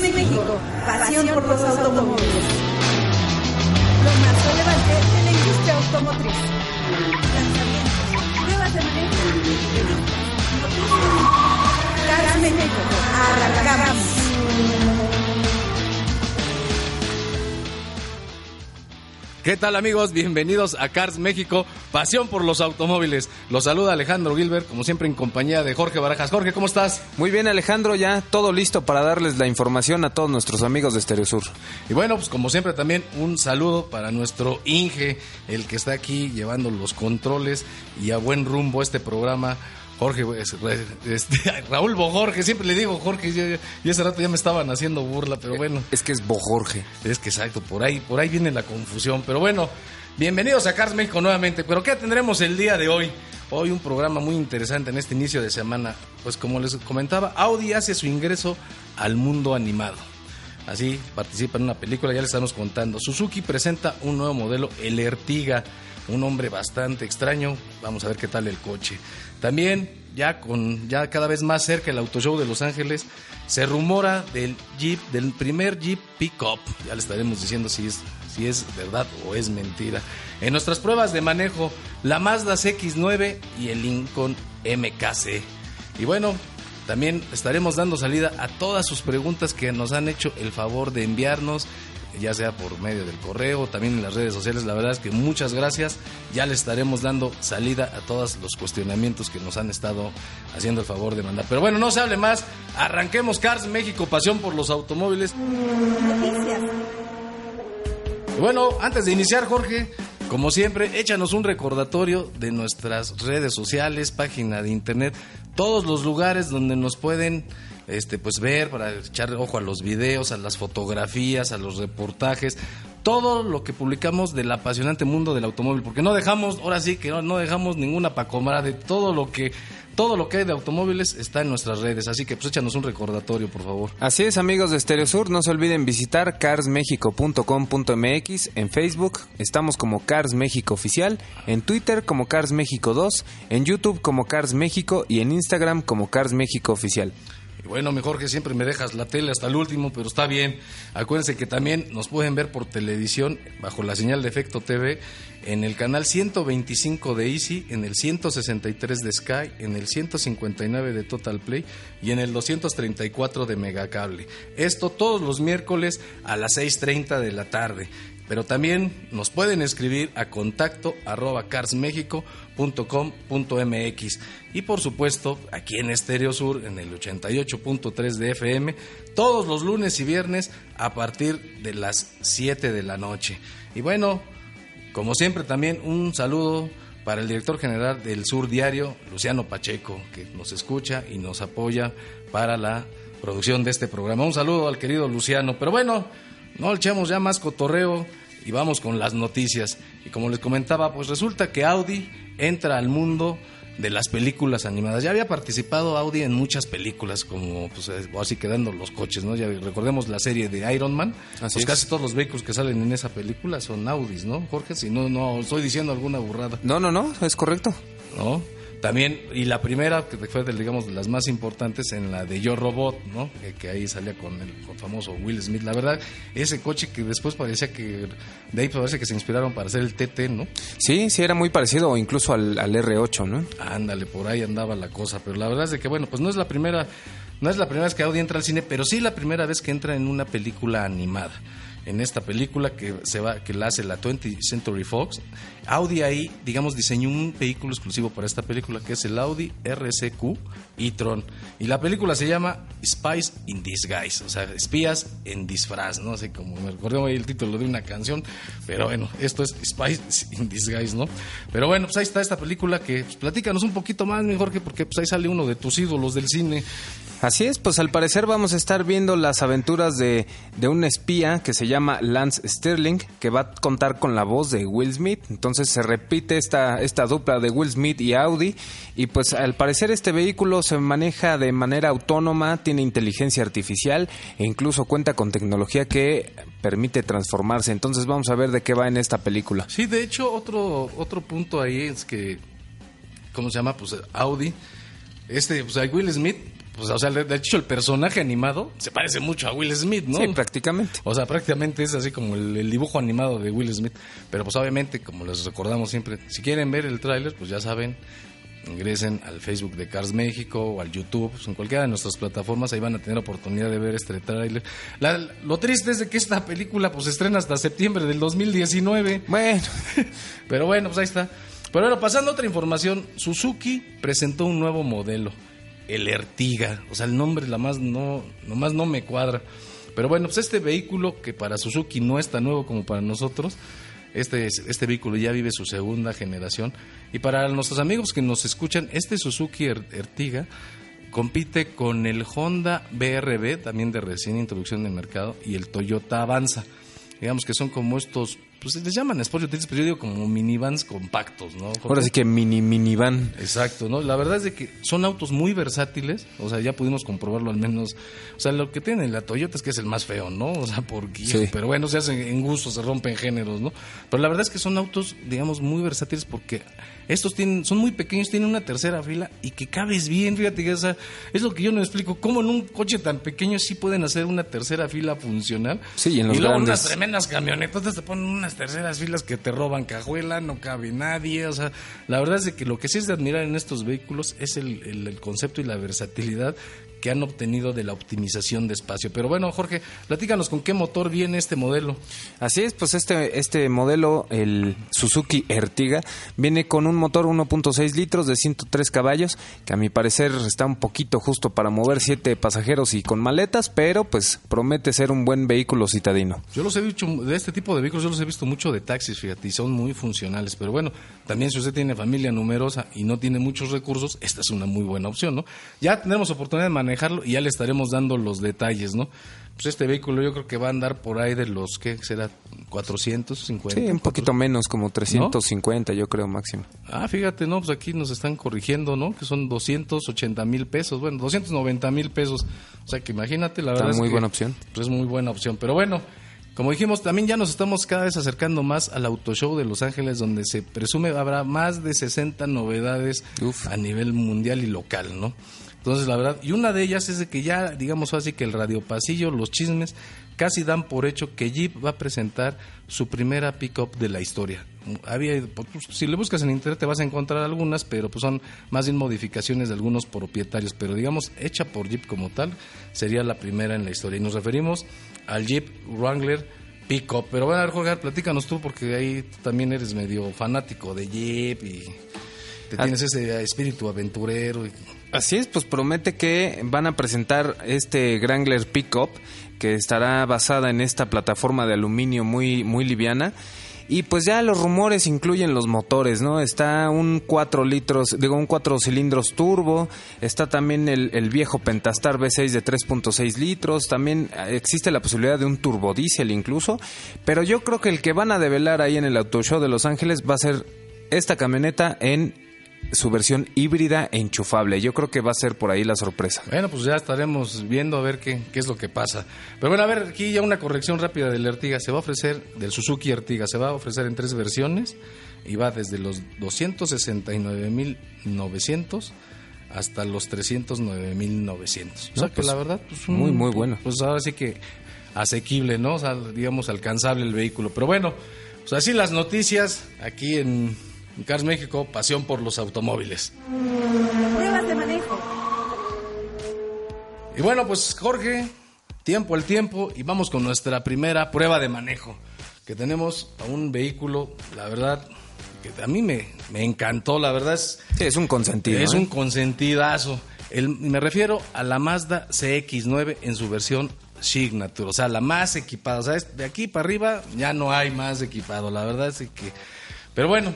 Cars México, pasión por los automóviles. Lo más relevante de la industria automotriz. Lanzamientos, pruebas de manejo, noticias. México, arrancamos. ¿Qué tal amigos? Bienvenidos a Cars México, pasión por los automóviles. Los saluda Alejandro Gilbert, como siempre en compañía de Jorge Barajas. Jorge, ¿cómo estás? Muy bien Alejandro, ya todo listo para darles la información a todos nuestros amigos de Stereo Sur. Y bueno, pues como siempre también un saludo para nuestro Inge, el que está aquí llevando los controles y a buen rumbo este programa. Jorge, este, Raúl Bojorge, siempre le digo Jorge, y, y ese rato ya me estaban haciendo burla, pero bueno. Es que es Bojorge. Es que exacto, por ahí, por ahí viene la confusión. Pero bueno, bienvenidos a Cars México nuevamente. Pero ¿qué tendremos el día de hoy? Hoy un programa muy interesante en este inicio de semana. Pues como les comentaba, Audi hace su ingreso al mundo animado. Así participa en una película, ya les estamos contando. Suzuki presenta un nuevo modelo, el Ertiga, un hombre bastante extraño. Vamos a ver qué tal el coche. También, ya con ya cada vez más cerca el Auto Show de Los Ángeles, se rumora del Jeep, del primer Jeep Pickup. Ya le estaremos diciendo si es, si es verdad o es mentira. En nuestras pruebas de manejo, la Mazda CX9 y el Lincoln MKC. Y bueno, también estaremos dando salida a todas sus preguntas que nos han hecho el favor de enviarnos, ya sea por medio del correo, también en las redes sociales. La verdad es que muchas gracias. Ya les estaremos dando salida a todos los cuestionamientos que nos han estado haciendo el favor de mandar. Pero bueno, no se hable más. Arranquemos Cars México, pasión por los automóviles. Noticias. Bueno, antes de iniciar, Jorge, como siempre, échanos un recordatorio de nuestras redes sociales, página de internet, todos los lugares donde nos pueden este, pues ver para echar ojo a los videos, a las fotografías, a los reportajes, todo lo que publicamos del apasionante mundo del automóvil, porque no dejamos, ahora sí que no, dejamos ninguna pacomara de todo lo que todo lo que hay de automóviles está en nuestras redes, así que pues échanos un recordatorio, por favor. Así es amigos de Stereo Sur, no se olviden visitar carsmexico.com.mx en Facebook, estamos como Cars México Oficial, en Twitter como Cars México 2, en YouTube como Cars México y en Instagram como Cars México Oficial. Y bueno, mejor que siempre me dejas la tele hasta el último, pero está bien. Acuérdense que también nos pueden ver por televisión bajo la señal de Efecto TV en el canal 125 de Easy, en el 163 de Sky, en el 159 de Total Play y en el 234 de Megacable. Esto todos los miércoles a las 6.30 de la tarde. Pero también nos pueden escribir a contacto arroba carsmexico.com.mx y por supuesto aquí en Estéreo Sur en el 88.3 de FM todos los lunes y viernes a partir de las 7 de la noche. Y bueno, como siempre también un saludo para el director general del Sur Diario, Luciano Pacheco, que nos escucha y nos apoya para la producción de este programa. Un saludo al querido Luciano. Pero bueno, no echamos ya más cotorreo y vamos con las noticias. Y como les comentaba, pues resulta que Audi entra al mundo de las películas animadas. Ya había participado Audi en muchas películas, como pues eh, así quedando los coches, ¿no? Ya recordemos la serie de Iron Man. Así pues es. casi todos los vehículos que salen en esa película son Audis, ¿no, Jorge? Si no, no estoy diciendo alguna burrada. No, no, no, es correcto. ¿no? También, y la primera, que fue de, digamos, de las más importantes, en la de Yo Robot, ¿no? Que, que ahí salía con el famoso Will Smith. La verdad, ese coche que después parecía que, de ahí parece que se inspiraron para hacer el TT, ¿no? Sí, sí, era muy parecido incluso al, al R8, ¿no? Ándale, por ahí andaba la cosa. Pero la verdad es de que, bueno, pues no es la primera, no es la primera vez que Audi entra al cine, pero sí la primera vez que entra en una película animada. En esta película que se va, que la hace la 20th Century Fox, Audi ahí, digamos, diseñó un vehículo exclusivo para esta película que es el Audi RSQ e-tron. Y la película se llama Spies in Disguise, o sea, espías en disfraz, no sé cómo me recordé el título de una canción, pero bueno, esto es Spies in Disguise, ¿no? Pero bueno, pues ahí está esta película que pues, platícanos un poquito más, mi Jorge, porque pues ahí sale uno de tus ídolos del cine. Así es, pues al parecer vamos a estar viendo las aventuras de, de un espía que se llama Lance Sterling, que va a contar con la voz de Will Smith. Entonces se repite esta, esta dupla de Will Smith y Audi. Y pues al parecer este vehículo se maneja de manera autónoma, tiene inteligencia artificial e incluso cuenta con tecnología que permite transformarse. Entonces vamos a ver de qué va en esta película. Sí, de hecho, otro, otro punto ahí es que, ¿cómo se llama? Pues Audi. Este, pues Will Smith pues, o sea, de hecho, el personaje animado se parece mucho a Will Smith, ¿no? Sí, prácticamente. O sea, prácticamente es así como el, dibujo animado de Will Smith. Pero pues obviamente, como les recordamos siempre, si quieren ver el tráiler, pues ya saben, ingresen al Facebook de Cars México o al YouTube, pues, en cualquiera de nuestras plataformas, ahí van a tener oportunidad de ver este tráiler. Lo triste es de que esta película pues se estrena hasta septiembre del 2019. Bueno, pero bueno, pues ahí está. Pero bueno, pasando a otra información, Suzuki presentó un nuevo modelo el Ertiga. O sea, el nombre la más no, nomás no me cuadra. Pero bueno, pues este vehículo que para Suzuki no es tan nuevo como para nosotros, este, este vehículo ya vive su segunda generación. Y para nuestros amigos que nos escuchan, este Suzuki er-, Ertiga compite con el Honda BRB, también de recién introducción en el mercado, y el Toyota Avanza. Digamos que son como estos pues les llaman Sport Utilities, pero yo digo como minivans compactos, ¿no? Ahora sí que mini minivan. Exacto, ¿no? La verdad es de que son autos muy versátiles, o sea, ya pudimos comprobarlo al menos. O sea, lo que tiene la Toyota es que es el más feo, ¿no? O sea, porque. Sí. Pero bueno, se hacen en gusto, se rompen géneros, ¿no? Pero la verdad es que son autos, digamos, muy versátiles porque estos tienen, son muy pequeños, tienen una tercera fila y que cabes bien, fíjate, o sea, es lo que yo no explico, cómo en un coche tan pequeño sí pueden hacer una tercera fila funcional. Sí, y en los y luego grandes. unas tremendas camionetas te ponen unas terceras filas que te roban cajuela, no cabe nadie. O sea, la verdad es que lo que sí es de admirar en estos vehículos es el, el, el concepto y la versatilidad que han obtenido de la optimización de espacio. Pero bueno, Jorge, platícanos con qué motor viene este modelo. Así es, pues este, este modelo, el Suzuki Ertiga, viene con un motor 1.6 litros de 103 caballos, que a mi parecer está un poquito justo para mover siete pasajeros y con maletas, pero pues promete ser un buen vehículo citadino. Yo los he visto, de este tipo de vehículos yo los he visto mucho de taxis, fíjate, y son muy funcionales. Pero bueno, también si usted tiene familia numerosa y no tiene muchos recursos, esta es una muy buena opción, ¿no? Ya tenemos oportunidad de manejarlo y ya le estaremos dando los detalles, ¿no? Pues este vehículo yo creo que va a andar por ahí de los, ¿qué será? 450. Sí, un poquito menos, como 350 yo creo máximo. Ah, fíjate, ¿no? Pues aquí nos están corrigiendo, ¿no? Que son 280 mil pesos, bueno, 290 mil pesos. O sea que imagínate, la Está verdad muy es que, buena opción. Pues es muy buena opción. Pero bueno, como dijimos, también ya nos estamos cada vez acercando más al Auto Show de Los Ángeles, donde se presume habrá más de 60 novedades Uf. a nivel mundial y local, ¿no? Entonces, la verdad, y una de ellas es de que ya, digamos así, que el radio pasillo, los chismes, casi dan por hecho que Jeep va a presentar su primera pick-up de la historia. Había, pues, si le buscas en internet te vas a encontrar algunas, pero pues son más bien modificaciones de algunos propietarios, pero digamos, hecha por Jeep como tal, sería la primera en la historia. Y nos referimos al Jeep Wrangler Pick-up. Pero bueno, a ver, Jorge, platícanos tú, porque ahí también eres medio fanático de Jeep y te Ah. tienes ese espíritu aventurero. Y... Así es, pues promete que van a presentar este Wrangler Pickup que estará basada en esta plataforma de aluminio muy muy liviana. Y pues ya los rumores incluyen los motores, ¿no? Está un 4 litros, digo, un 4 cilindros turbo, está también el, el viejo Pentastar V6 de 3.6 litros, también existe la posibilidad de un turbodiesel incluso, pero yo creo que el que van a develar ahí en el Auto Show de Los Ángeles va a ser esta camioneta en su versión híbrida e enchufable. Yo creo que va a ser por ahí la sorpresa. Bueno, pues ya estaremos viendo a ver qué, qué es lo que pasa. Pero bueno, a ver, aquí ya una corrección rápida del Ertiga. Se va a ofrecer, del Suzuki Ertiga, se va a ofrecer en tres versiones y va desde los 269.900 hasta los 309.900. O sea que pues, la verdad, pues muy, muy bueno. Pues ahora sí que asequible, ¿no? O sea, digamos, alcanzable el vehículo. Pero bueno, pues así las noticias aquí en Cars México, pasión por los automóviles. Pruebas de manejo. Y bueno, pues Jorge, tiempo al tiempo y vamos con nuestra primera prueba de manejo. Que tenemos a un vehículo, la verdad, que a mí me, me encantó, la verdad es, Sí, es un consentido. es ¿eh? un consentidazo. El- me refiero a la Mazda CX9 en su versión Signature, o sea, la más equipada. O sea, de aquí para arriba ya no hay más equipado, la verdad es que... Pero bueno,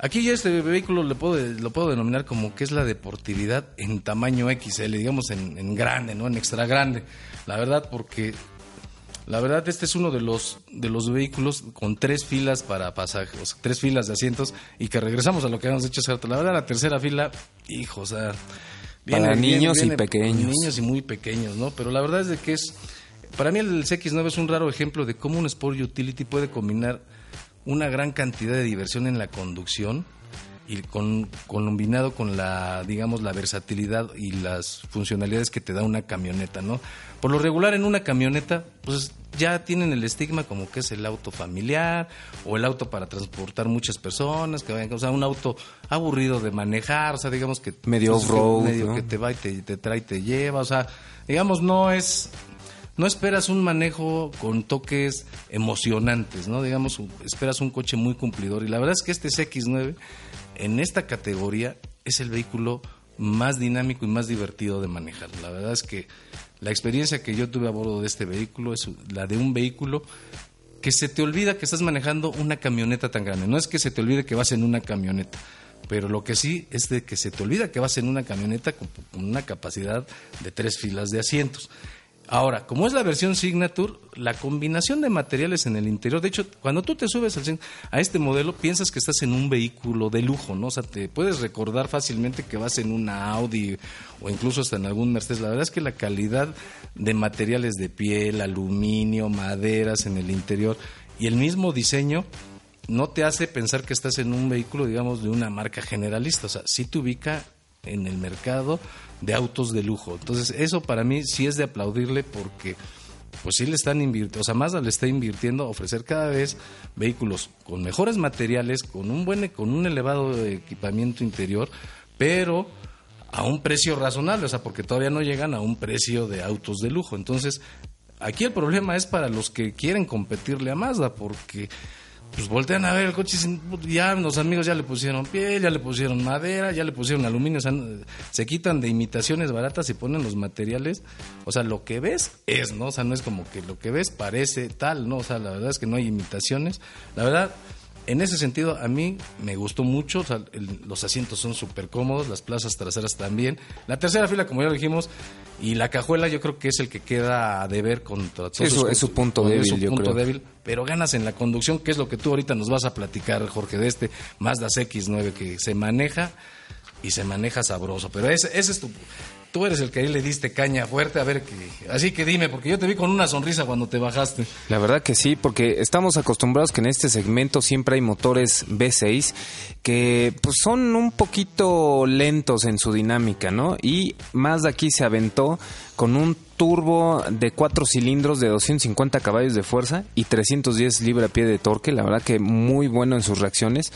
Aquí yo este vehículo le puedo, lo puedo denominar como que es la deportividad en tamaño XL, digamos en, en grande, ¿no? En extra grande. La verdad, porque la verdad, este es uno de los, de los vehículos con tres filas para pasajeros, tres filas de asientos, y que regresamos a lo que habíamos hecho hace rato. La verdad, la tercera fila, hijo, o sea... Para niños y pequeños. Niños y muy pequeños, ¿no? Pero la verdad es de que es... Para mí el CX9 es un raro ejemplo de cómo un Sport Utility puede combinar una gran cantidad de diversión en la conducción y con, combinado con la, digamos, la versatilidad y las funcionalidades que te da una camioneta, ¿no? Por lo regular en una camioneta, pues ya tienen el estigma como que es el auto familiar o el auto para transportar muchas personas, que vayan, o sea, un auto aburrido de manejar, o sea, digamos que medio off-road, medio ¿no? que te va y te, te trae y te lleva, o sea, digamos no es no esperas un manejo con toques emocionantes, ¿no? Digamos, esperas un coche muy cumplidor. Y la verdad es que este CX9, en esta categoría, es el vehículo más dinámico y más divertido de manejar. La verdad es que la experiencia que yo tuve a bordo de este vehículo es la de un vehículo que se te olvida que estás manejando una camioneta tan grande. No es que se te olvide que vas en una camioneta, pero lo que sí es de que se te olvida que vas en una camioneta con, una capacidad de tres filas de asientos. Ahora, como es la versión Signature, la combinación de materiales en el interior, de hecho, cuando tú te subes al, a este modelo, piensas que estás en un vehículo de lujo, ¿no? O sea, te puedes recordar fácilmente que vas en una Audi o incluso hasta en algún Mercedes. La verdad es que la calidad de materiales de piel, aluminio, maderas en el interior y el mismo diseño no te hace pensar que estás en un vehículo, digamos, de una marca generalista. O sea, sí te ubica en el mercado de autos de lujo. Entonces, eso para mí sí es de aplaudirle porque pues sí le están invirtiendo, o sea, Mazda le está invirtiendo a ofrecer cada vez vehículos con mejores materiales, con un buen con un elevado equipamiento interior, pero a un precio razonable, o sea, porque todavía no llegan a un precio de autos de lujo. Entonces, aquí el problema es para los que quieren competirle a Mazda porque pues voltean a ver el coche y ya los amigos ya le pusieron piel, ya le pusieron madera, ya le pusieron aluminio, o sea, se quitan de imitaciones baratas y ponen los materiales, o sea, lo que ves es, ¿no? O sea, no es como que lo que ves parece tal, ¿no? O sea, la verdad es que no hay imitaciones. La verdad, en ese sentido, a mí me gustó mucho. O sea, el, los asientos son súper cómodos, las plazas traseras también. La tercera fila, como ya dijimos, y la cajuela, yo creo que es el que queda a deber contra todos. Sí, eso, es su punto débil, es su yo punto creo. débil, pero ganas en la conducción, que es lo que tú ahorita nos vas a platicar, Jorge, de este Mazda X9 que se maneja y se maneja sabroso. Pero ese, ese es tu. Tú eres el que ahí le diste caña fuerte, a ver que. Así que dime, porque yo te vi con una sonrisa cuando te bajaste. La verdad que sí, porque estamos acostumbrados que en este segmento siempre hay motores V6 que pues son un poquito lentos en su dinámica, ¿no? Y Mazda aquí se aventó con un turbo de cuatro cilindros de 250 caballos de fuerza y 310 libra pie de torque, la verdad que muy bueno en sus reacciones.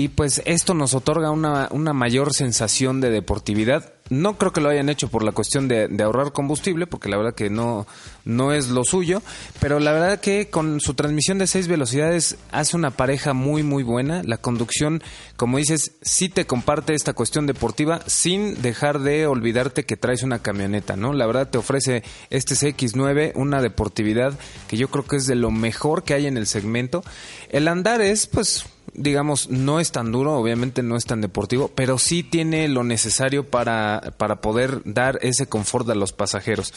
Y pues esto nos otorga una, una mayor sensación de deportividad. No creo que lo hayan hecho por la cuestión de, ahorrar combustible, porque la verdad que no, no es lo suyo. Pero la verdad que con su transmisión de seis velocidades hace una pareja muy muy buena. La conducción, como dices, sí te comparte esta cuestión deportiva sin dejar de olvidarte que traes una camioneta, ¿no? La verdad te ofrece este CX9 una deportividad que yo creo que es de lo mejor que hay en el segmento. El andar es pues digamos, no es tan duro, obviamente no es tan deportivo, pero sí tiene lo necesario para, para poder dar ese confort a los pasajeros.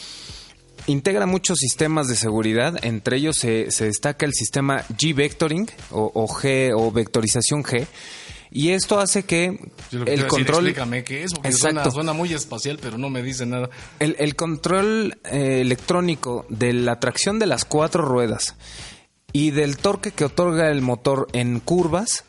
Integra muchos sistemas de seguridad, entre ellos se, se destaca el sistema G-Vectoring o, o, G o vectorización G. Y esto hace que el decir, control. explícame qué es, porque Exacto. suena, suena muy espacial, pero no me dice nada. El, el control eh, electrónico de la tracción de las cuatro ruedas y del torque que otorga el motor en curvas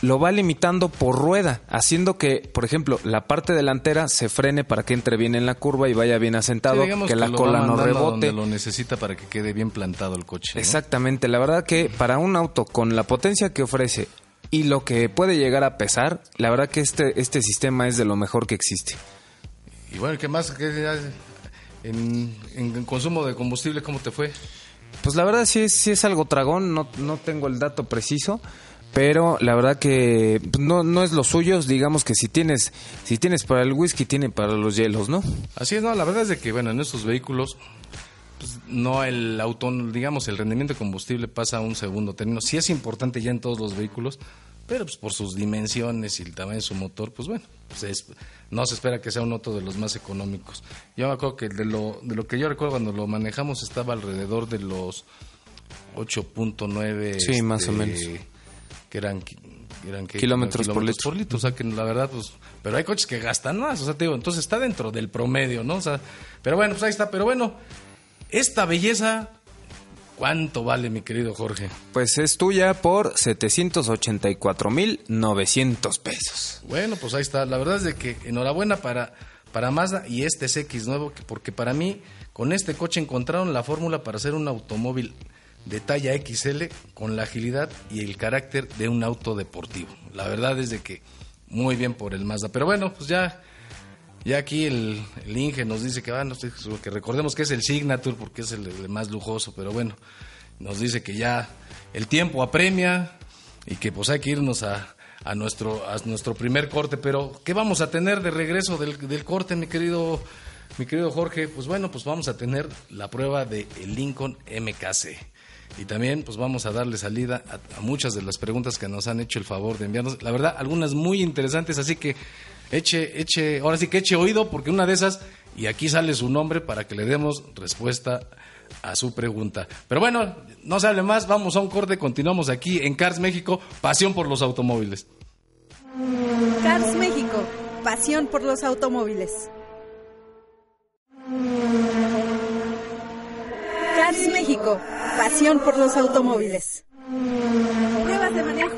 lo va limitando por rueda, haciendo que, por ejemplo, la parte delantera se frene para que entre bien en la curva y vaya bien asentado, Sí, que la cola no rebote. Donde lo necesita para que quede bien plantado el coche. ¿no? Exactamente, la verdad que para un auto con la potencia que ofrece y lo que puede llegar a pesar, la verdad que este, este sistema es de lo mejor que existe. Y bueno, ¿qué más? ¿Qué, en, en consumo de combustible, ¿cómo te fue? Pues la verdad sí es, es algo tragón, no, no tengo el dato preciso, pero la verdad que no, no es lo suyo, digamos que si tienes, si tienes para el whisky, tiene para los hielos, ¿no? Así es, no, la verdad es de que, bueno, en estos vehículos, pues, no el auto, digamos, el rendimiento de combustible pasa a un segundo término. Sí es importante ya en todos los vehículos, pero pues por sus dimensiones y el tamaño de su motor, pues bueno, pues es- no se espera que sea un auto de los más económicos. Yo me acuerdo que de lo, de lo que yo recuerdo cuando lo manejamos estaba alrededor de los 8.9 Sí, más o menos. que eran eran que Kilómetros por litro. o sea que la verdad pues pero hay coches que gastan más o sea te digo entonces está dentro del promedio no o sea pero bueno pues ahí está pero bueno esta belleza cuánto vale mi querido Jorge Pues es tuya por 784.900 pesos. Bueno, pues ahí está. La verdad es de que enhorabuena para, para Mazda y este CX nuevo, que- porque para mí con este coche encontraron la fórmula para hacer un automóvil de talla XL con la agilidad y el carácter de un auto deportivo. La verdad es de que muy bien por el Mazda. Pero bueno, pues ya, ya aquí el, Inge nos dice que, ah, no que recordemos que es el Signature porque es el, más lujoso, pero bueno, nos dice que ya el tiempo apremia y que pues hay que irnos a, a nuestro, a nuestro primer corte. Pero, ¿qué vamos a tener de regreso del, del corte, mi querido, mi querido Jorge? Pues bueno, pues vamos a tener la prueba de el Lincoln MKC. Y también pues vamos a darle salida a muchas de las preguntas que nos han hecho el favor de enviarnos. La verdad, algunas muy interesantes, así que eche, eche, ahora sí que eche oído, porque una de esas, y aquí sale su nombre para que le demos respuesta a su pregunta. Pero bueno, no se hable más, vamos a un corte, continuamos aquí en Cars México, pasión por los automóviles. Cars México, pasión por los automóviles. Cars México, pasión por los automóviles. Pruebas de manejo.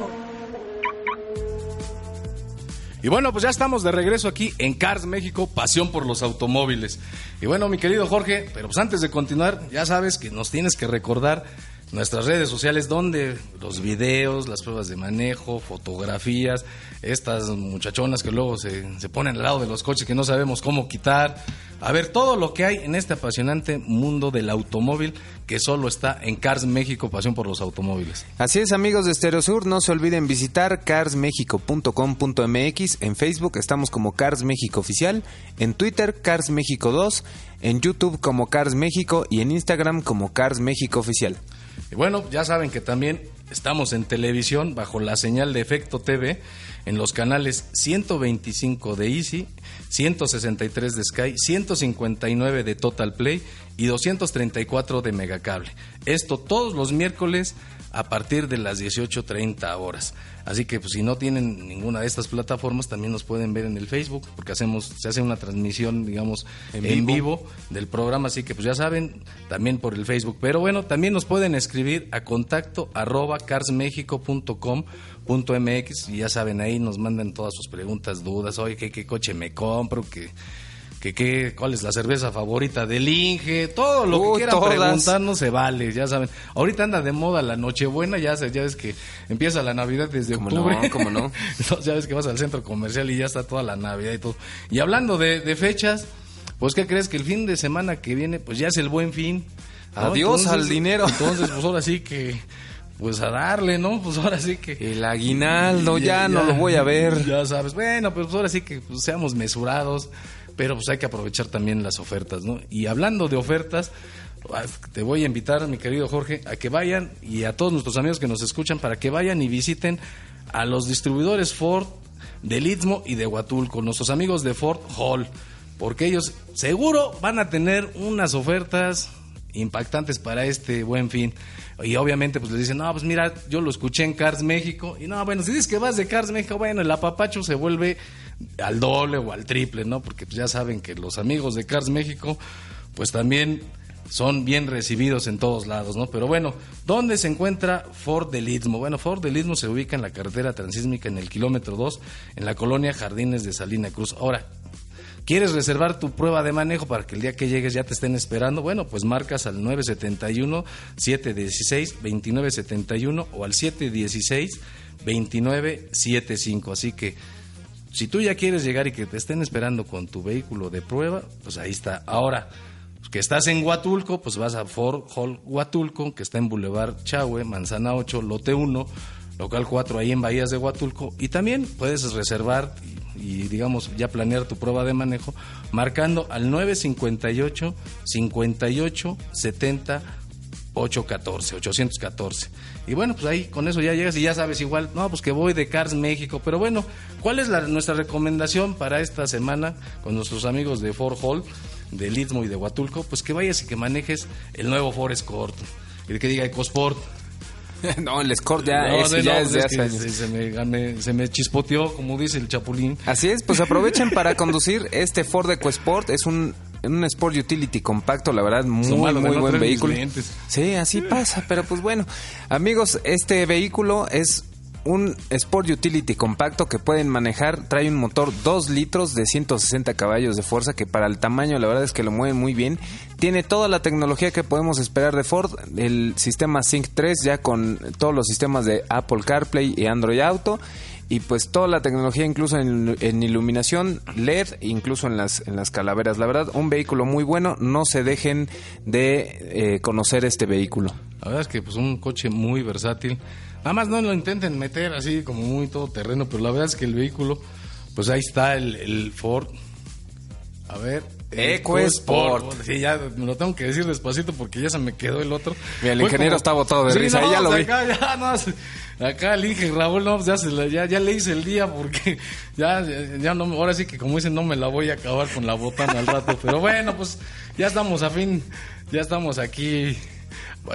Y bueno, pues ya estamos de regreso aquí en Cars México, pasión por los automóviles. Y bueno, mi querido Jorge, pero pues antes de continuar, ya sabes que nos tienes que recordar nuestras redes sociales donde los videos, las pruebas de manejo, fotografías, estas muchachonas que luego se, se ponen al lado de los coches que no sabemos cómo quitar. A ver, todo lo que hay en este apasionante mundo del automóvil que solo está en Cars México, pasión por los automóviles. Así es, amigos de Stereo Sur, no se olviden visitar carsmexico.com.mx. En Facebook estamos como Cars México Oficial, en Twitter Cars México 2, en YouTube como Cars México y en Instagram como Cars México Oficial. Y bueno, ya saben que también estamos en televisión bajo la señal de Efecto TV en los canales 125 de Easy, 163 de Sky, 159 de Total Play y 234 de Megacable. Esto todos los miércoles a partir de las 18.30 horas. Así que pues, si no tienen ninguna de estas plataformas, también nos pueden ver en el Facebook, porque hacemos, se hace una transmisión, digamos, en, En vivo. vivo. del programa, así que pues ya saben, también por el Facebook. Pero bueno, también nos pueden escribir a contacto arroba carsmexico.com.mx y ya saben, ahí nos mandan todas sus preguntas, dudas, oye, ¿qué, qué coche me compro? ¿Qué, qué, qué, ¿Cuál es la cerveza favorita del Inge? Todo lo que Uy, quieran todas. preguntarnos se vale, ya saben. Ahorita anda de moda la Nochebuena, ya, se- ya ves que empieza la Navidad desde ¿Cómo octubre. no? ¿Cómo no? Entonces ya ves que vas al centro comercial y ya está toda la Navidad y todo. Y hablando de, de fechas, pues ¿qué crees? Que el fin de semana que viene, pues ya es el buen fin. ¿no? Adiós al dinero. Entonces, pues ahora sí que, pues a darle, ¿no? Pues ahora sí que... El aguinaldo, ya, no lo voy a ver. Ya sabes, bueno, pues ahora sí que pues, seamos mesurados, pero pues hay que aprovechar también las ofertas, ¿no? Y hablando de ofertas, ah, te voy a invitar, mi querido Jorge, a que vayan y a todos nuestros amigos que nos escuchan para que vayan y visiten a los distribuidores Ford del Istmo y de Huatulco, nuestros amigos de Ford Hall, porque ellos seguro van a tener unas ofertas impactantes para este buen fin. Y obviamente pues les dicen, no, pues mira, yo lo escuché en Cars México. Y no, bueno, si dices que vas de Cars México, bueno, el apapacho se vuelve al doble o al triple, ¿no? Porque pues ya saben que los amigos de Cars México pues también son bien recibidos en todos lados, ¿no? Pero bueno, ¿dónde se encuentra Ford del Istmo? Bueno, Ford del Istmo se ubica en la carretera transísmica en el kilómetro 2, en la colonia Jardines de Salina Cruz. Ahora, ¿Quieres reservar tu prueba de manejo para que el día que llegues ya te estén esperando? Bueno, pues marcas al 971-716-2971 o al 716-2975. Así que si tú ya quieres llegar y que te estén esperando con tu vehículo de prueba, pues ahí está. Ahora, que estás en Huatulco, pues vas a Ford Hall Huatulco, que está en Boulevard Chahue, Manzana 8, Lote 1, local 4, ahí en Bahías de Huatulco. Y también puedes reservar y, digamos, ya planear tu prueba de manejo marcando al 958 58 70 814, 814. Y bueno, pues ahí con eso ya llegas y ya sabes igual, no, pues que voy de Cars México. Pero bueno, ¿cuál es la, nuestra recomendación para esta semana con nuestros amigos de Ford Hall, de Istmo y de Huatulco? Pues que vayas y que manejes el nuevo Ford Escort. Y que diga EcoSport. no, el Escort ya, No, es, no, ya no, es de hace años. se, se me, me- se me chispoteó, como dice el Chapulín. Así es, pues aprovechen para conducir este Ford EcoSport. Es un, un Sport Utility compacto, la verdad, muy, malo muy no buen vehículo. Sí, así pasa, pero pues bueno. Amigos, este vehículo es un Sport Utility compacto que pueden manejar. Trae un motor 2 litros de 160 caballos de fuerza que para el tamaño la verdad es que lo mueven muy bien. Tiene toda la tecnología que podemos esperar de Ford. El sistema Sync 3 ya con todos los sistemas de Apple CarPlay y Android Auto. Y pues toda la tecnología incluso en, en iluminación LED, incluso en las, en las calaveras. La verdad, un vehículo muy bueno. No se dejen de eh, conocer este vehículo. La verdad es que pues un coche muy versátil. Nada más no lo intenten meter así como muy todoterreno, pero la verdad es que el vehículo, pues ahí está el, el Ford. A ver. EcoSport. Sí, ya me lo tengo que decir despacito porque ya se me quedó el otro. Mira, el ingeniero está botado de Sí, risa, no, ahí ya lo vi. Acá, ya, no, se- acá el Inge Raúl, no, ya, se la- ya, ya le hice el día porque ya, ya, ya no, ahora sí que como dicen, no me la voy a acabar con la botana al rato. Pero bueno, pues ya estamos a fin, ya estamos aquí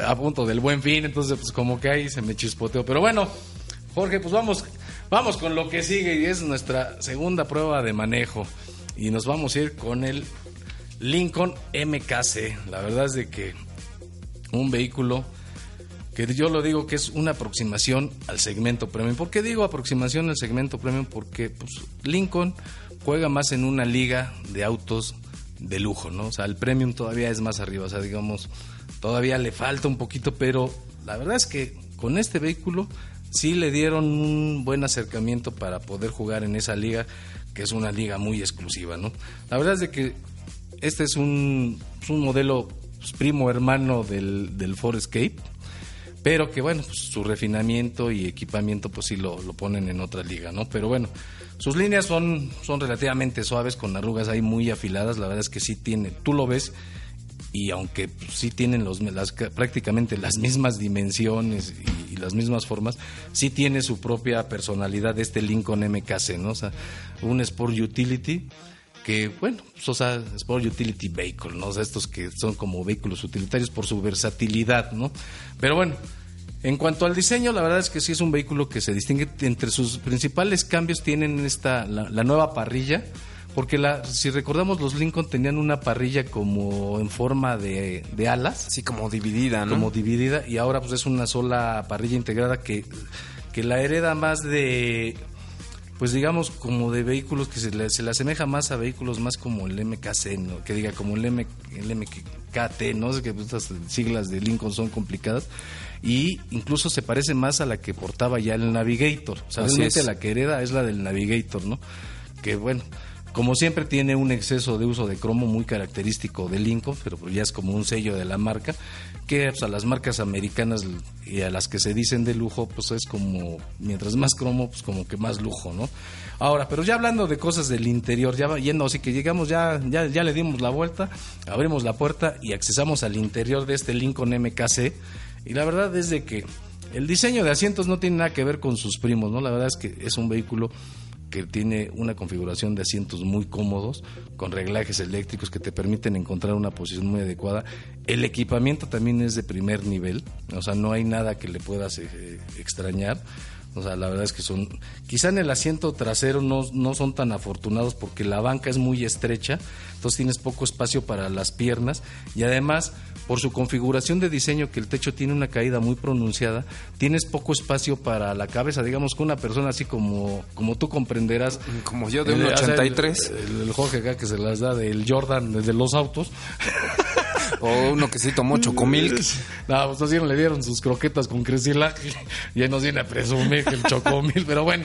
a punto del buen fin, entonces pues como que ahí se me chispoteó. Pero bueno, Jorge, pues vamos, vamos con lo que sigue y es nuestra segunda prueba de manejo. Y nos vamos a ir con el Lincoln MKC. La verdad es de que un vehículo que yo lo digo que es una aproximación al segmento premium. ¿Por qué digo aproximación al segmento premium? Porque pues, Lincoln juega más en una liga de autos de lujo, ¿no? O sea, el premium todavía es más arriba, o sea, digamos, todavía le falta un poquito, pero la verdad es que con este vehículo sí le dieron un buen acercamiento para poder jugar en esa liga, que es una liga muy exclusiva, ¿no? La verdad es de que este es un, es un modelo pues, primo hermano del, del Ford Escape, pero que bueno, pues, su refinamiento y equipamiento pues sí lo, lo ponen en otra liga, ¿no? Pero bueno, sus líneas son, son relativamente suaves, con arrugas ahí muy afiladas, la verdad es que sí tiene, tú lo ves y aunque pues, sí tienen los, las, prácticamente las mismas dimensiones y, y, las mismas formas, sí tiene su propia personalidad este Lincoln MKC, ¿no? O sea, un Sport Utility que, bueno, pues, o sea, Sport Utility Vehicle, ¿no? O sea, estos que son como vehículos utilitarios por su versatilidad, ¿no? Pero bueno, en cuanto al diseño, la verdad es que sí es un vehículo que se distingue entre sus principales cambios tienen esta la, la nueva parrilla, porque la, si recordamos los Lincoln tenían una parrilla como en forma de, de alas, Sí, como dividida, ¿no? como dividida y ahora pues es una sola parrilla integrada que, que la hereda más de pues digamos como de vehículos que se le, se le asemeja más a vehículos más como el MKC, ¿no? que diga como el, M, el MKT, no sé que estas siglas de Lincoln son complicadas y incluso se parece más a la que portaba ya el Navigator, o sea, realmente la que hereda es la del Navigator, ¿no? Que bueno, como siempre tiene un exceso de uso de cromo muy característico de Lincoln, pero ya es como un sello de la marca, que pues, a las marcas americanas y a las que se dicen de lujo, pues es como, mientras más cromo, pues como que más lujo, ¿no? Ahora, pero ya hablando de cosas del interior, ya yendo, así que llegamos, ya, ya, ya le dimos la vuelta, abrimos la puerta y accesamos al interior de este Lincoln MKC, y la verdad es de que el diseño de asientos no tiene nada que ver con sus primos, ¿no? La verdad es que es un vehículo tiene una configuración de asientos muy cómodos, con reglajes eléctricos que te permiten encontrar una posición muy adecuada. El equipamiento también es de primer nivel, o sea, no hay nada que le puedas eh, extrañar. O sea, la verdad es que son, quizá en el asiento trasero no, no son tan afortunados porque la banca es muy estrecha, entonces tienes poco espacio para las piernas y además por su configuración de diseño que el techo tiene una caída muy pronunciada, tienes poco espacio para la cabeza, digamos que una persona así como, como tú comprenderás. Como yo de el- un o sea, el- 83. El, el Jorge acá que se las da del Jordan de los autos. O uno que sí tomó chocomilk. No, pues así no le dieron sus croquetas con crecilaje. Y ahí nos viene a presumir que el chocomil. Pero bueno,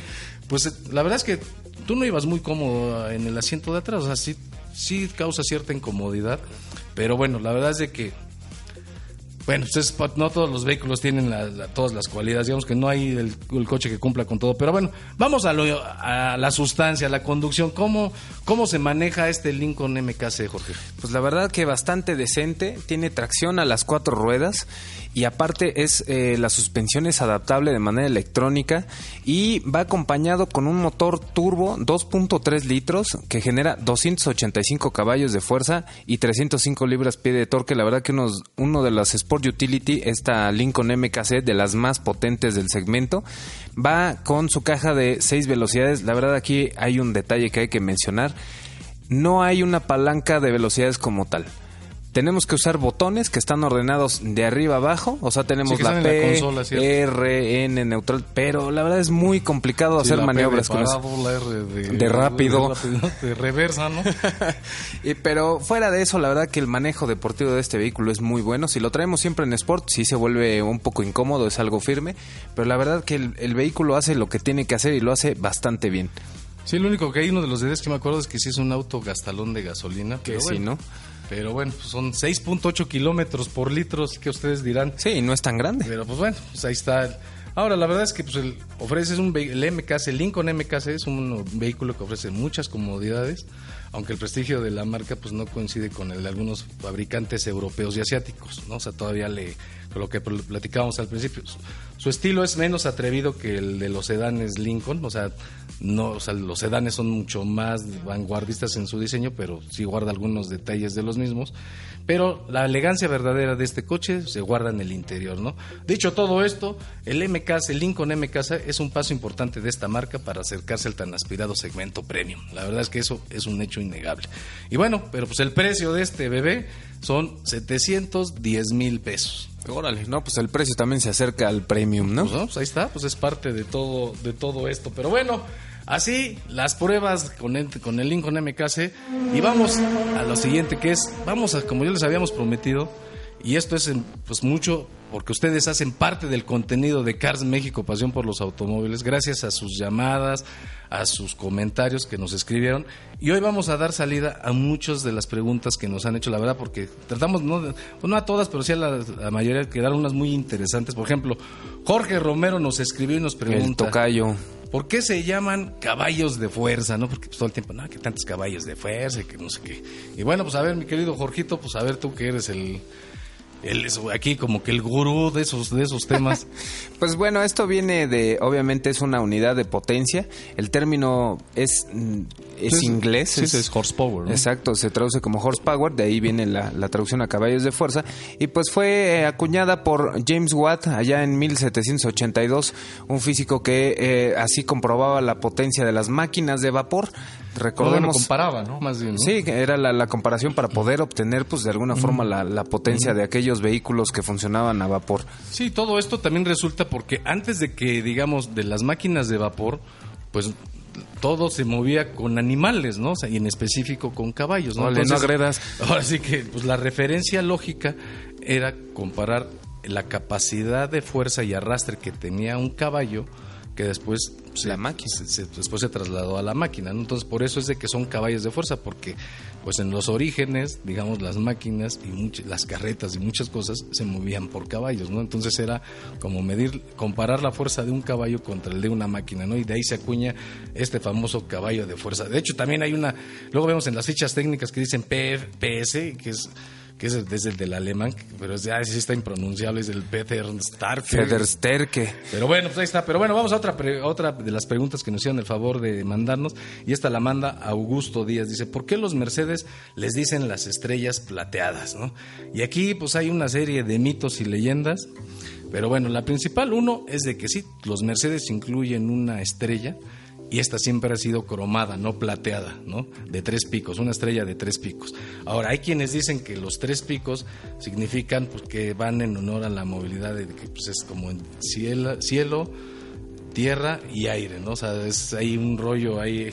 pues eh, la verdad es que tú no ibas muy cómodo en el asiento de atrás. O sea, sí, sí causa cierta incomodidad. Pero bueno, la verdad es de que Bueno, pues es- no todos los vehículos tienen la- todas las cualidades. Digamos que no hay el, el coche que cumpla con todo. Pero bueno, vamos a, lo- a la sustancia, a la conducción. ¿Cómo, ¿Cómo se maneja este Lincoln MKC, Jorge? Pues la verdad que bastante decente, tiene tracción a las cuatro ruedas y aparte es eh, la suspensión es adaptable de manera electrónica y va acompañado con un motor turbo 2.3 litros que genera 285 caballos de fuerza y 305 libras pie de torque. La verdad que uno de las Sport Utility, esta Lincoln MKC de las más potentes del segmento, va con su caja de 6 velocidades. La verdad aquí hay un detalle que hay que mencionar no hay una palanca de velocidades como tal. Tenemos que usar botones que están ordenados de arriba abajo, o sea, tenemos Sí, la P. R, N, neutral, pero la verdad es muy complicado Sí, hacer la P maniobras de con eso. la R de, De rápido. de rápido, de reversa, ¿no? Y- pero fuera de eso, la verdad que el manejo deportivo de este vehículo es muy bueno. Si lo traemos siempre en Sport, sí se vuelve un poco incómodo, es algo firme, pero la verdad que el, el vehículo hace lo que tiene que hacer y lo hace bastante bien. Sí, lo único que hay, uno de los detalles que me acuerdo es que sí es un auto gastalón de gasolina. Que pero sí, bueno. ¿no? Pero bueno, pues son 6.8 kilómetros por litro, así que ustedes dirán. Sí, no es tan grande. Pero pues bueno, pues ahí está. Ahora, la verdad es que pues el, ofrece un el MKC, el Lincoln MKC es un vehículo que ofrece muchas comodidades, aunque el prestigio de la marca pues no coincide con el de algunos fabricantes europeos y asiáticos, ¿no? O sea, todavía le lo que pl- platicábamos al principio. Su, estilo es menos atrevido que el de los sedanes Lincoln, o sea, no, o sea, los sedanes son mucho más vanguardistas en su diseño, pero sí guarda algunos detalles de los mismos. Pero la elegancia verdadera de este coche se guarda en el interior, ¿no? Dicho todo esto, el MKC, el Lincoln MKC es un paso importante de esta marca para acercarse al tan aspirado segmento premium. La verdad es que eso es un hecho innegable. Y bueno, pero pues el precio de este bebé son 710 mil pesos. Órale, no, pues el precio también se acerca al premium, ¿no? Pues, ¿no? Pues ahí está, pues es parte de todo, de todo esto. Pero bueno, así las pruebas con el, con el Lincoln MKC. Y vamos a lo siguiente, que es, vamos a, como yo les habíamos prometido, y esto es pues mucho porque ustedes hacen parte del contenido de Cars México, Pasión por los Automóviles, gracias a sus llamadas, a sus comentarios que nos escribieron. Y hoy vamos a dar salida a muchas de las preguntas que nos han hecho, la verdad, porque tratamos, no, pues no a todas, pero sí a la, la mayoría, quedaron unas muy interesantes. Por ejemplo, Jorge Romero nos escribió y nos El pregunta... tocayo. ¿Por qué se llaman caballos de fuerza? ¿No? Porque pues, todo el tiempo, no, que tantos caballos de fuerza, que no sé qué. Y bueno, pues a ver, mi querido Jorgito, pues a ver tú que eres el, el aquí como que el gurú de esos, de esos temas. Pues bueno, esto viene de, obviamente es una unidad de potencia. El término es, mm, es inglés. sí, es horsepower, ¿no? Exacto, se traduce como horsepower, de ahí viene la, la traducción a caballos de fuerza. Y pues fue eh, acuñada por James Watt allá en 1782, un físico que eh, así comprobaba la potencia de las máquinas de vapor. Recordemos... comparaba, ¿no? Más bien, ¿no? Sí, era la, la comparación para poder obtener, pues de alguna forma, la, la potencia de aquellos vehículos que funcionaban a vapor. Sí, todo esto también resulta porque antes de que, digamos, de las máquinas de vapor, pues todo se movía con animales, ¿no? O sea, y en específico con caballos, ¿no? Ole, no agredas. Ahora sí que, pues la referencia lógica era comparar la capacidad de fuerza y arrastre que tenía un caballo que después La máquina. se- se- después se trasladó a la máquina, ¿no? Entonces, por eso es de que son caballos de fuerza, porque pues en los orígenes, digamos, las máquinas y las carretas y muchas cosas se movían por caballos, ¿no? Entonces era como medir, comparar la fuerza de un caballo contra el de una máquina, ¿no? Y de ahí se acuña este famoso caballo de fuerza. De hecho, también hay una, luego vemos en las fichas técnicas que dicen PF, PS, que es que es desde el del alemán, pero ya sí está impronunciable, es el Peter Stark. Federsterke. Pero bueno, pues ahí está. Pero bueno, vamos a otra, pre- otra de las preguntas que nos hicieron el favor de mandarnos. Y esta la manda Augusto Díaz. Dice, ¿por qué los Mercedes les dicen las estrellas plateadas? ¿no? Y aquí pues hay una serie de mitos y leyendas. Pero bueno, la principal uno es de que sí, los Mercedes incluyen una estrella y esta siempre ha sido cromada, no plateada, ¿no? De tres picos, una estrella de tres picos. Ahora, hay quienes dicen que los tres picos significan pues, que van en honor a la movilidad, de que pues, es como cielo, cielo, tierra y aire, ¿no? O sea, es hay un rollo ahí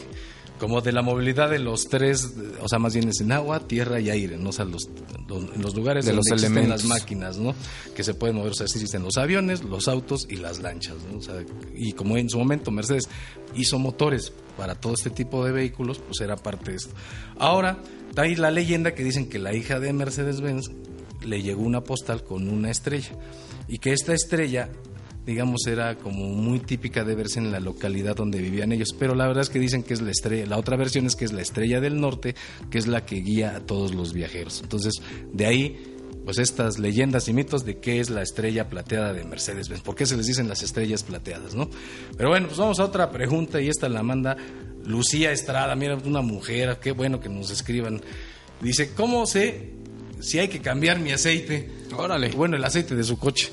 como de la movilidad de los tres, o sea, más bien es en agua, tierra y aire, ¿no? O sea, los, en los lugares De donde los existen elementos. las máquinas, ¿no? Que se pueden mover, o sea, existen los aviones, los autos y las lanchas, ¿no? O sea, y como en su momento Mercedes hizo motores para todo este tipo de vehículos, pues era parte de esto. Ahora, hay la leyenda que dicen que la hija de Mercedes-Benz le llegó una postal con una estrella y que esta estrella digamos, era como muy típica de verse en la localidad donde vivían ellos. Pero la verdad es que dicen que es la estrella, la otra versión es que es la estrella del norte, que es la que guía a todos los viajeros. Entonces, de ahí, pues estas leyendas y mitos de qué es la estrella plateada de Mercedes-Benz, por qué se les dicen las estrellas plateadas, ¿no? Pero bueno, pues vamos a otra pregunta y esta la manda Lucía Estrada, mira, una mujer, qué bueno que nos escriban. Dice, ¿cómo sé si hay que cambiar mi aceite? Órale. Bueno, el aceite de su coche.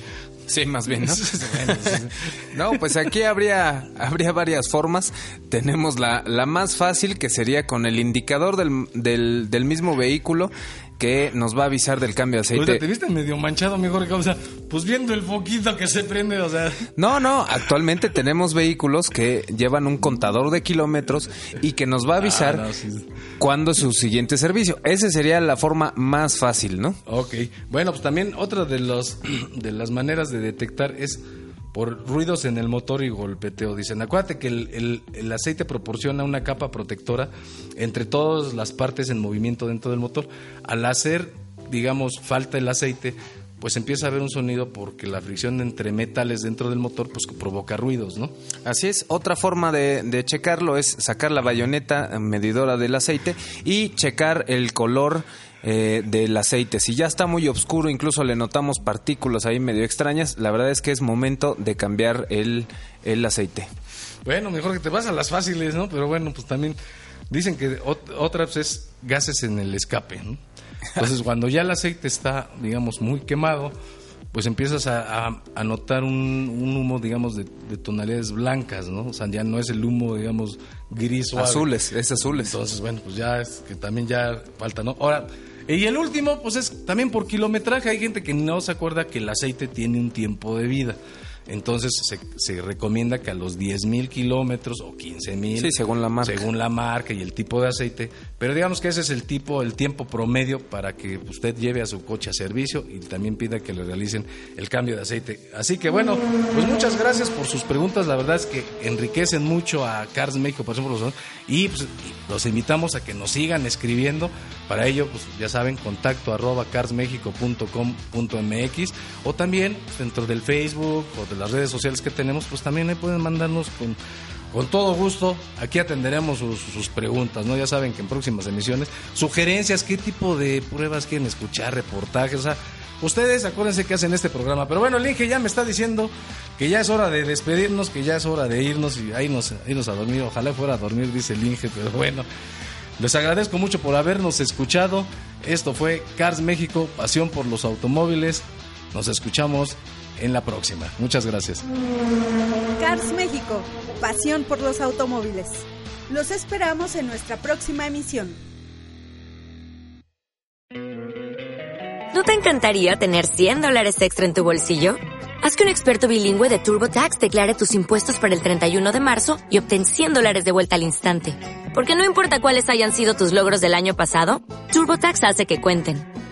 Sí, más bien, ¿no? no, pues aquí habría, habría varias formas. Tenemos la, la más fácil, que sería con el indicador del, del, del mismo vehículo que nos va a avisar del cambio de aceite. Oye, te viste medio manchado, mejor que, o sea, pues viendo el foquito que se prende, o sea. No, no, actualmente tenemos vehículos que llevan un contador de kilómetros y que nos va a avisar Ah, no, sí. cuándo es su siguiente servicio. Esa sería la forma más fácil, ¿no? Ok. Bueno, pues también otra de los de las maneras de detectar es por ruidos en el motor y golpeteo. Dicen, acuérdate que el, el- aceite proporciona una capa protectora entre todas las partes en movimiento dentro del motor. Al hacer, digamos, falta el aceite, pues empieza a haber un sonido porque la fricción entre metales dentro del motor pues provoca ruidos, ¿no? Así es, otra forma de, de checarlo es sacar la bayoneta medidora del aceite y checar el color eh, del aceite. Si ya está muy oscuro, incluso le notamos partículas ahí medio extrañas, la verdad es que es momento de cambiar el, el aceite. Bueno, mejor que te vas a las fáciles, ¿no? Pero bueno, pues también dicen que ot- otra pues, es gases en el escape, ¿no? Entonces, cuando ya el aceite está, digamos, muy quemado, pues empiezas a, a- a notar un, un humo, digamos, de, de tonalidades blancas, ¿no? O sea, ya no es el humo, digamos, gris suave. Azules, es azules. Entonces, bueno, pues ya es que también ya falta, ¿no? Ahora, y el último, pues es también por kilometraje. Hay gente que no se acuerda que el aceite tiene un tiempo de vida. Entonces se, se recomienda que a los 10 mil kilómetros o 15 mil. Sí, según la marca. Según la marca y el tipo de aceite. Pero digamos que ese es el tipo, el tiempo promedio para que usted lleve a su coche a servicio y también pida que le realicen el cambio de aceite. Así que bueno, pues muchas gracias por sus preguntas. La verdad es que enriquecen mucho a Cars México, por ejemplo, y pues, los invitamos a que nos sigan escribiendo. Para ello, pues ya saben, contacto arroba carsmexico.com.mx o también pues, dentro del Facebook o las redes sociales que tenemos, pues también ahí pueden mandarnos con, con todo gusto. Aquí atenderemos sus, sus preguntas, ¿no? Ya saben que en próximas emisiones, sugerencias, qué tipo de pruebas quieren escuchar, reportajes, o sea, ustedes acuérdense que hacen este programa. Pero bueno, el Inge ya me está diciendo que ya es hora de despedirnos, que ya es hora de irnos y ahí nos, irnos a dormir. Ojalá fuera a dormir, dice el Inge, pero bueno. Les agradezco mucho por habernos escuchado. Esto fue Cars México, pasión por los automóviles. Nos escuchamos en la próxima. Muchas gracias. Cars México, pasión por los automóviles. Los esperamos en nuestra próxima emisión. ¿No te encantaría tener 100 dólares extra en tu bolsillo? Haz que un experto bilingüe de TurboTax declare tus impuestos para el 31 de marzo y obtén 100 dólares de vuelta al instante. Porque no importa cuáles hayan sido tus logros del año pasado, TurboTax hace que cuenten.